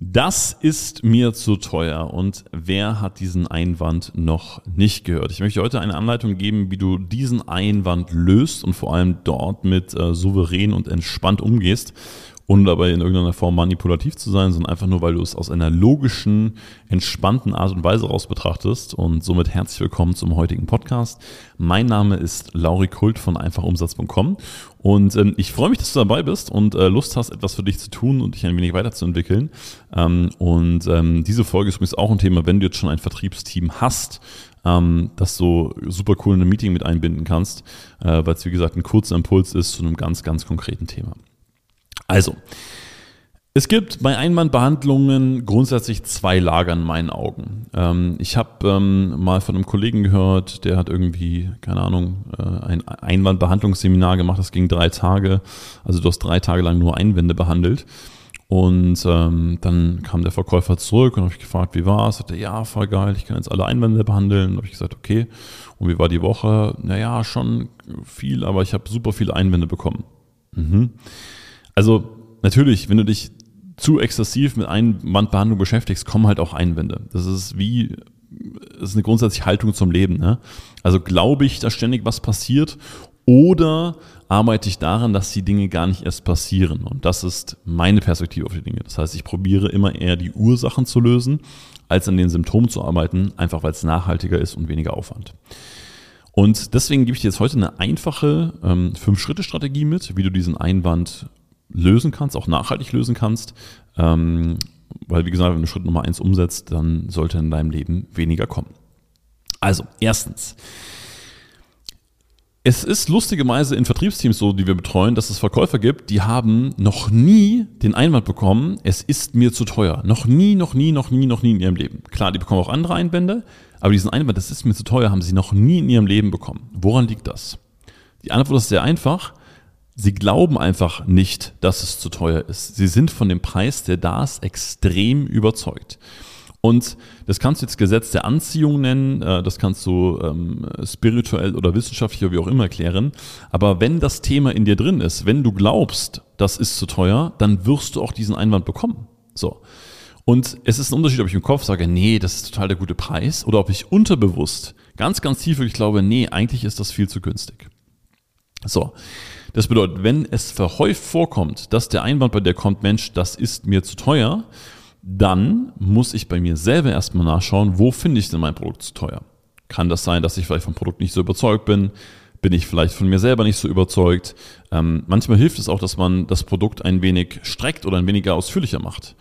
Das ist mir zu teuer. Und wer hat diesen Einwand noch nicht gehört? Ich möchte heute eine Anleitung geben, wie du diesen Einwand löst und vor allem dort mit äh, souverän und entspannt umgehst ohne dabei in irgendeiner Form manipulativ zu sein, sondern einfach nur, weil du es aus einer logischen, entspannten Art und Weise raus betrachtest. Und somit herzlich willkommen zum heutigen Podcast. Mein Name ist Lauri Kult von einfachumsatz.com und ähm, ich freue mich, dass du dabei bist und äh, Lust hast, etwas für dich zu tun und dich ein wenig weiterzuentwickeln. Ähm, und ähm, diese Folge ist übrigens auch ein Thema, wenn du jetzt schon ein Vertriebsteam hast, ähm, das du super cool in ein Meeting mit einbinden kannst, äh, weil es wie gesagt ein kurzer Impuls ist zu einem ganz, ganz konkreten Thema. Also, es gibt bei Einwandbehandlungen grundsätzlich zwei Lager in meinen Augen. Ähm, ich habe ähm, mal von einem Kollegen gehört, der hat irgendwie, keine Ahnung, äh, ein Einwandbehandlungsseminar gemacht, das ging drei Tage. Also du hast drei Tage lang nur Einwände behandelt. Und ähm, dann kam der Verkäufer zurück und habe ich gefragt, wie war es? Sagte, ja, voll geil, ich kann jetzt alle Einwände behandeln. habe ich gesagt, okay. Und wie war die Woche? Naja, schon viel, aber ich habe super viele Einwände bekommen. Mhm. Also natürlich, wenn du dich zu exzessiv mit Einwandbehandlung beschäftigst, kommen halt auch Einwände. Das ist wie, das ist eine grundsätzliche Haltung zum Leben. Ne? Also glaube ich, dass ständig was passiert oder arbeite ich daran, dass die Dinge gar nicht erst passieren. Und das ist meine Perspektive auf die Dinge. Das heißt, ich probiere immer eher die Ursachen zu lösen, als an den Symptomen zu arbeiten, einfach weil es nachhaltiger ist und weniger Aufwand. Und deswegen gebe ich dir jetzt heute eine einfache ähm, Fünf-Schritte-Strategie mit, wie du diesen Einwand lösen kannst, auch nachhaltig lösen kannst. Ähm, weil, wie gesagt, wenn du Schritt Nummer eins umsetzt, dann sollte in deinem Leben weniger kommen. Also, erstens. Es ist lustigerweise in Vertriebsteams so, die wir betreuen, dass es Verkäufer gibt, die haben noch nie den Einwand bekommen, es ist mir zu teuer. Noch nie, noch nie, noch nie, noch nie in ihrem Leben. Klar, die bekommen auch andere Einwände, aber diesen Einwand, das ist mir zu teuer, haben sie noch nie in ihrem Leben bekommen. Woran liegt das? Die Antwort ist sehr einfach. Sie glauben einfach nicht, dass es zu teuer ist. Sie sind von dem Preis, der da ist, extrem überzeugt. Und das kannst du jetzt Gesetz der Anziehung nennen, äh, das kannst du ähm, spirituell oder wissenschaftlich oder wie auch immer erklären. Aber wenn das Thema in dir drin ist, wenn du glaubst, das ist zu teuer, dann wirst du auch diesen Einwand bekommen. So. Und es ist ein Unterschied, ob ich im Kopf sage, nee, das ist total der gute Preis, oder ob ich unterbewusst ganz, ganz tief wirklich glaube, nee, eigentlich ist das viel zu günstig. So. Das bedeutet, wenn es verhäuft vorkommt, dass der Einwand bei dir kommt, Mensch, das ist mir zu teuer, dann muss ich bei mir selber erstmal nachschauen, wo finde ich denn mein Produkt zu teuer? Kann das sein, dass ich vielleicht vom Produkt nicht so überzeugt bin? Bin ich vielleicht von mir selber nicht so überzeugt? Ähm, manchmal hilft es auch, dass man das Produkt ein wenig streckt oder ein weniger ausführlicher macht.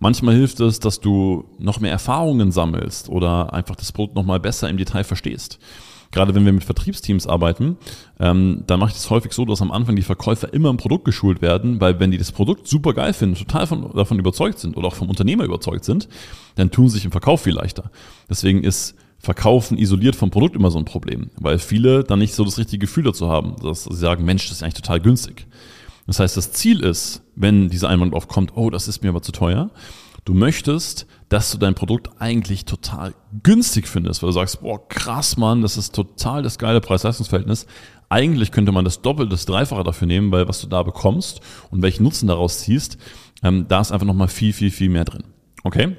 Manchmal hilft es, dass du noch mehr Erfahrungen sammelst oder einfach das Produkt nochmal besser im Detail verstehst gerade wenn wir mit Vertriebsteams arbeiten, ähm, dann mache ich das häufig so, dass am Anfang die Verkäufer immer im Produkt geschult werden, weil wenn die das Produkt super geil finden, total von, davon überzeugt sind oder auch vom Unternehmer überzeugt sind, dann tun sie sich im Verkauf viel leichter. Deswegen ist Verkaufen isoliert vom Produkt immer so ein Problem, weil viele dann nicht so das richtige Gefühl dazu haben, dass sie sagen, Mensch, das ist eigentlich total günstig. Das heißt, das Ziel ist, wenn dieser Einwand aufkommt, oh, das ist mir aber zu teuer, du möchtest dass du dein Produkt eigentlich total günstig findest, weil du sagst, boah, krass, Mann, das ist total das geile Preis-Leistungs-Verhältnis. Eigentlich könnte man das Doppelte, das Dreifache dafür nehmen, weil was du da bekommst und welchen Nutzen daraus ziehst, ähm, da ist einfach nochmal viel, viel, viel mehr drin. Okay?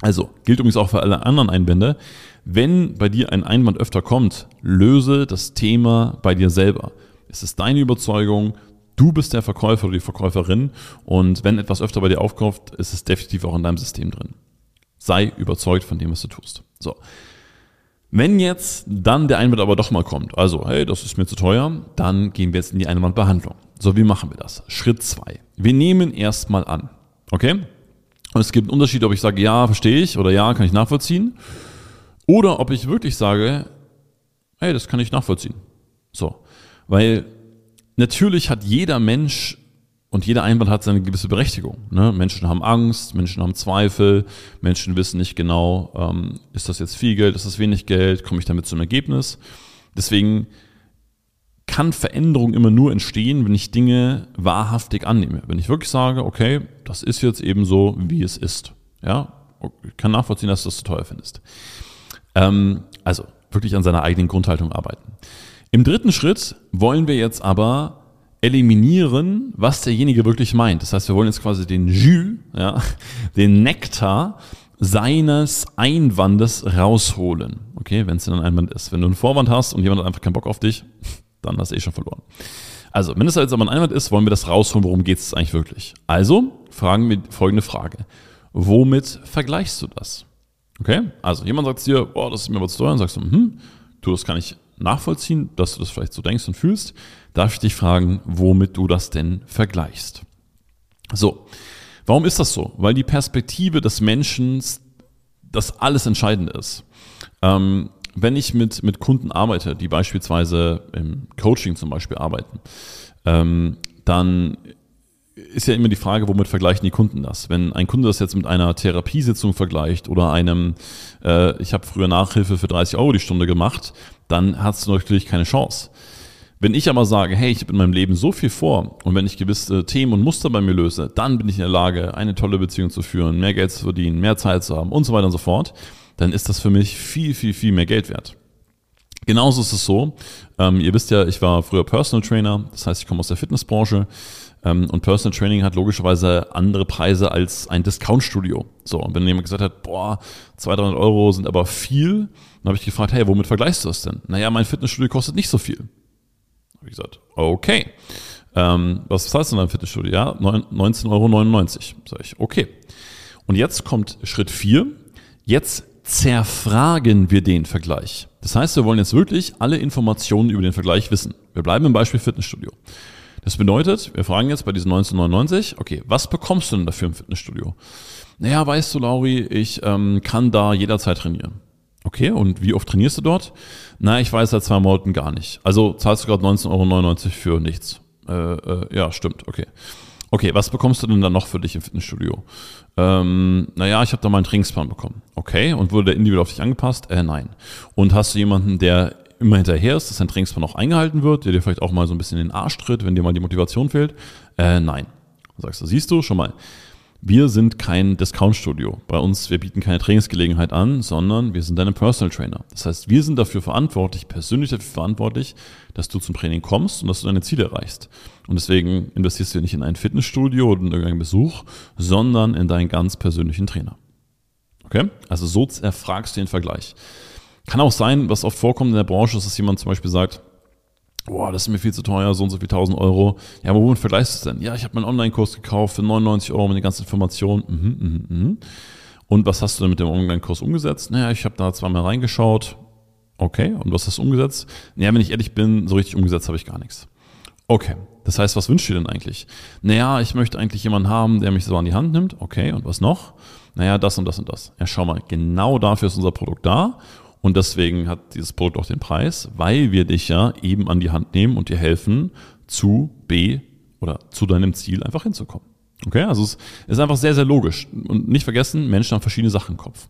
Also, gilt übrigens auch für alle anderen Einwände. Wenn bei dir ein Einwand öfter kommt, löse das Thema bei dir selber. Es ist deine Überzeugung, du bist der Verkäufer oder die Verkäuferin und wenn etwas öfter bei dir aufkauft, ist es definitiv auch in deinem System drin. Sei überzeugt von dem, was du tust. So. Wenn jetzt dann der Einwand aber doch mal kommt, also, hey, das ist mir zu teuer, dann gehen wir jetzt in die Einwandbehandlung. So, wie machen wir das? Schritt zwei. Wir nehmen erstmal an. Okay? Und es gibt einen Unterschied, ob ich sage, ja, verstehe ich oder ja, kann ich nachvollziehen. Oder ob ich wirklich sage, hey, das kann ich nachvollziehen. So. Weil natürlich hat jeder Mensch und jeder Einwand hat seine gewisse Berechtigung. Ne? Menschen haben Angst, Menschen haben Zweifel, Menschen wissen nicht genau, ähm, ist das jetzt viel Geld, ist das wenig Geld, komme ich damit zum Ergebnis. Deswegen kann Veränderung immer nur entstehen, wenn ich Dinge wahrhaftig annehme. Wenn ich wirklich sage, okay, das ist jetzt eben so, wie es ist. Ja, ich kann nachvollziehen, dass du das zu teuer findest. Ähm, also wirklich an seiner eigenen Grundhaltung arbeiten. Im dritten Schritt wollen wir jetzt aber eliminieren, was derjenige wirklich meint. Das heißt, wir wollen jetzt quasi den Jus, ja, den Nektar seines Einwandes rausholen. Okay, wenn es denn ein Einwand ist. Wenn du einen Vorwand hast und jemand hat einfach keinen Bock auf dich, dann hast du eh schon verloren. Also, wenn es jetzt aber ein Einwand ist, wollen wir das rausholen, worum geht es eigentlich wirklich. Also, fragen wir folgende Frage. Womit vergleichst du das? Okay, also jemand sagt dir, boah, das ist mir was teuer, und sagst du, hm, du, das kann ich nachvollziehen, dass du das vielleicht so denkst und fühlst. Darf ich dich fragen, womit du das denn vergleichst? So, warum ist das so? Weil die Perspektive des Menschen das alles Entscheidende ist. Ähm, wenn ich mit, mit Kunden arbeite, die beispielsweise im Coaching zum Beispiel arbeiten, ähm, dann ist ja immer die Frage, womit vergleichen die Kunden das? Wenn ein Kunde das jetzt mit einer Therapiesitzung vergleicht oder einem, äh, ich habe früher Nachhilfe für 30 Euro die Stunde gemacht, dann hast du natürlich keine Chance. Wenn ich aber sage, hey, ich habe in meinem Leben so viel vor und wenn ich gewisse Themen und Muster bei mir löse, dann bin ich in der Lage, eine tolle Beziehung zu führen, mehr Geld zu verdienen, mehr Zeit zu haben und so weiter und so fort, dann ist das für mich viel, viel, viel mehr Geld wert. Genauso ist es so. Ähm, ihr wisst ja, ich war früher Personal Trainer, das heißt, ich komme aus der Fitnessbranche. Ähm, und Personal Training hat logischerweise andere Preise als ein Discount-Studio. So, und wenn jemand gesagt hat, boah, 200, 300 Euro sind aber viel, dann habe ich gefragt, hey, womit vergleichst du das denn? Naja, mein Fitnessstudio kostet nicht so viel. Habe ich gesagt, okay. Ähm, was zahlst du in deinem Fitnessstudio? Ja, 19,99 Euro. Sag ich, okay. Und jetzt kommt Schritt 4. Jetzt zerfragen wir den Vergleich. Das heißt, wir wollen jetzt wirklich alle Informationen über den Vergleich wissen. Wir bleiben im Beispiel Fitnessstudio. Das bedeutet, wir fragen jetzt bei diesen 1999, okay, was bekommst du denn dafür im Fitnessstudio? Naja, weißt du, Lauri, ich ähm, kann da jederzeit trainieren. Okay, und wie oft trainierst du dort? Na, ich weiß seit zwei Monaten gar nicht. Also zahlst du gerade 19,99 Euro für nichts. Äh, äh, ja, stimmt, okay. Okay, was bekommst du denn dann noch für dich im Fitnessstudio? Ähm, naja, ich habe da mal einen Trainingsplan bekommen. Okay, und wurde der individuell auf dich angepasst? Äh, nein. Und hast du jemanden, der immer hinterher ist, dass dein Trainingsplan auch eingehalten wird, der dir vielleicht auch mal so ein bisschen in den Arsch tritt, wenn dir mal die Motivation fehlt? Äh, nein. Dann sagst du, siehst du schon mal, wir sind kein Discount-Studio. Bei uns, wir bieten keine Trainingsgelegenheit an, sondern wir sind deine Personal Trainer. Das heißt, wir sind dafür verantwortlich, persönlich dafür verantwortlich, dass du zum Training kommst und dass du deine Ziele erreichst. Und deswegen investierst du nicht in ein Fitnessstudio oder in irgendeinen Besuch, sondern in deinen ganz persönlichen Trainer. Okay? Also so erfragst du den Vergleich. Kann auch sein, was oft vorkommt in der Branche, ist, dass jemand zum Beispiel sagt, boah, das ist mir viel zu teuer, so und so viel 1000 Euro. Ja, aber womit vergleichst du es denn? Ja, ich habe meinen Online-Kurs gekauft für 99 Euro mit den ganzen Informationen. Mhm, mhm, mhm. Und was hast du denn mit dem Online-Kurs umgesetzt? Naja, ich habe da zweimal reingeschaut. Okay, und was hast du umgesetzt? Naja, wenn ich ehrlich bin, so richtig umgesetzt habe ich gar nichts. Okay, das heißt, was wünschst du denn eigentlich? Naja, ich möchte eigentlich jemanden haben, der mich so an die Hand nimmt. Okay, und was noch? Naja, das und das und das. Ja, schau mal, genau dafür ist unser Produkt da und deswegen hat dieses Produkt auch den Preis, weil wir dich ja eben an die Hand nehmen und dir helfen, zu B oder zu deinem Ziel einfach hinzukommen. Okay, also es ist einfach sehr, sehr logisch. Und nicht vergessen, Menschen haben verschiedene Sachen im Kopf.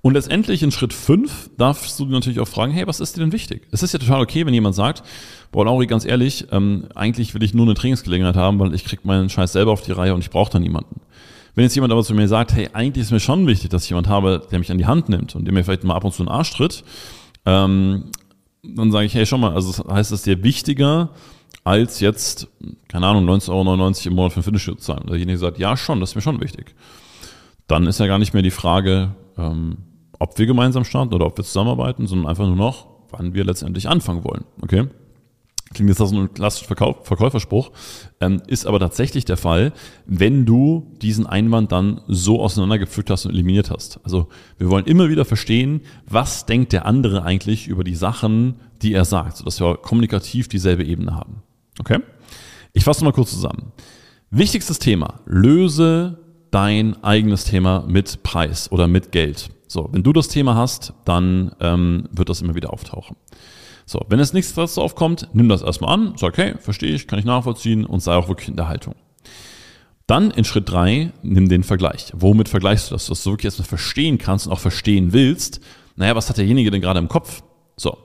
Und letztendlich in Schritt 5 darfst du natürlich auch fragen, hey, was ist dir denn wichtig? Es ist ja total okay, wenn jemand sagt, boah, Lauri, ganz ehrlich, ähm, eigentlich will ich nur eine Trainingsgelegenheit haben, weil ich krieg meinen Scheiß selber auf die Reihe und ich brauche da niemanden. Wenn jetzt jemand aber zu mir sagt, hey, eigentlich ist mir schon wichtig, dass ich jemand habe, der mich an die Hand nimmt und der mir vielleicht mal ab und zu einen Arsch tritt, ähm, dann sage ich, hey, schon mal, also das heißt es dir wichtiger, als jetzt, keine Ahnung, 19,99 Euro im Monat für ein Fitnessstudio zu zahlen. Und derjenige sagt, ja, schon, das ist mir schon wichtig. Dann ist ja gar nicht mehr die Frage, ähm, ob wir gemeinsam starten oder ob wir zusammenarbeiten, sondern einfach nur noch, wann wir letztendlich anfangen wollen. Okay? Klingt jetzt so ein klassischer Verkauf, Verkäuferspruch, ähm, ist aber tatsächlich der Fall, wenn du diesen Einwand dann so auseinandergepflückt hast und eliminiert hast. Also wir wollen immer wieder verstehen, was denkt der andere eigentlich über die Sachen, die er sagt, sodass wir kommunikativ dieselbe Ebene haben. Okay? Ich fasse mal kurz zusammen. Wichtigstes Thema, löse dein eigenes Thema mit Preis oder mit Geld. So, wenn du das Thema hast, dann ähm, wird das immer wieder auftauchen. So, wenn es nichts dazu aufkommt, nimm das erstmal an, sag, okay, verstehe ich, kann ich nachvollziehen und sei auch wirklich in der Haltung. Dann in Schritt drei nimm den Vergleich. Womit vergleichst du das? Dass du wirklich erstmal verstehen kannst und auch verstehen willst. Naja, was hat derjenige denn gerade im Kopf? So.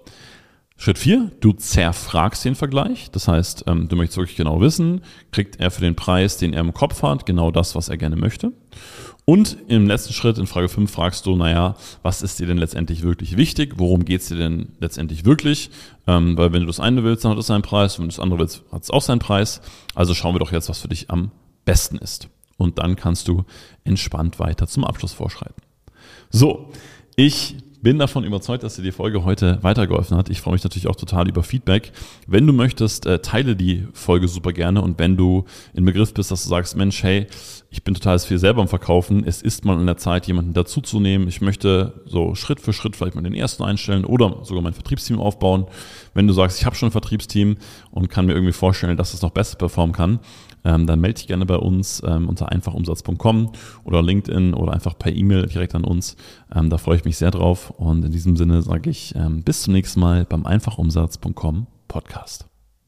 Schritt 4, du zerfragst den Vergleich. Das heißt, ähm, du möchtest wirklich genau wissen, kriegt er für den Preis, den er im Kopf hat, genau das, was er gerne möchte. Und im letzten Schritt, in Frage 5, fragst du, naja, was ist dir denn letztendlich wirklich wichtig? Worum geht es dir denn letztendlich wirklich? Ähm, weil wenn du das eine willst, dann hat es seinen Preis. Wenn du das andere willst, hat es auch seinen Preis. Also schauen wir doch jetzt, was für dich am besten ist. Und dann kannst du entspannt weiter zum Abschluss vorschreiten. So, ich bin davon überzeugt, dass dir die Folge heute weitergeholfen hat. Ich freue mich natürlich auch total über Feedback. Wenn du möchtest, äh, teile die Folge super gerne und wenn du in Begriff bist, dass du sagst, Mensch, hey, ich bin total viel selber am Verkaufen, es ist mal in der Zeit, jemanden dazuzunehmen. Ich möchte so Schritt für Schritt vielleicht mal den ersten einstellen oder sogar mein Vertriebsteam aufbauen. Wenn du sagst, ich habe schon ein Vertriebsteam und kann mir irgendwie vorstellen, dass es noch besser performen kann, ähm, dann melde dich gerne bei uns ähm, unter einfachumsatz.com oder LinkedIn oder einfach per E-Mail direkt an uns. Ähm, da freue ich mich sehr drauf. Und in diesem Sinne sage ich ähm, bis zum nächsten Mal beim einfachumsatz.com Podcast.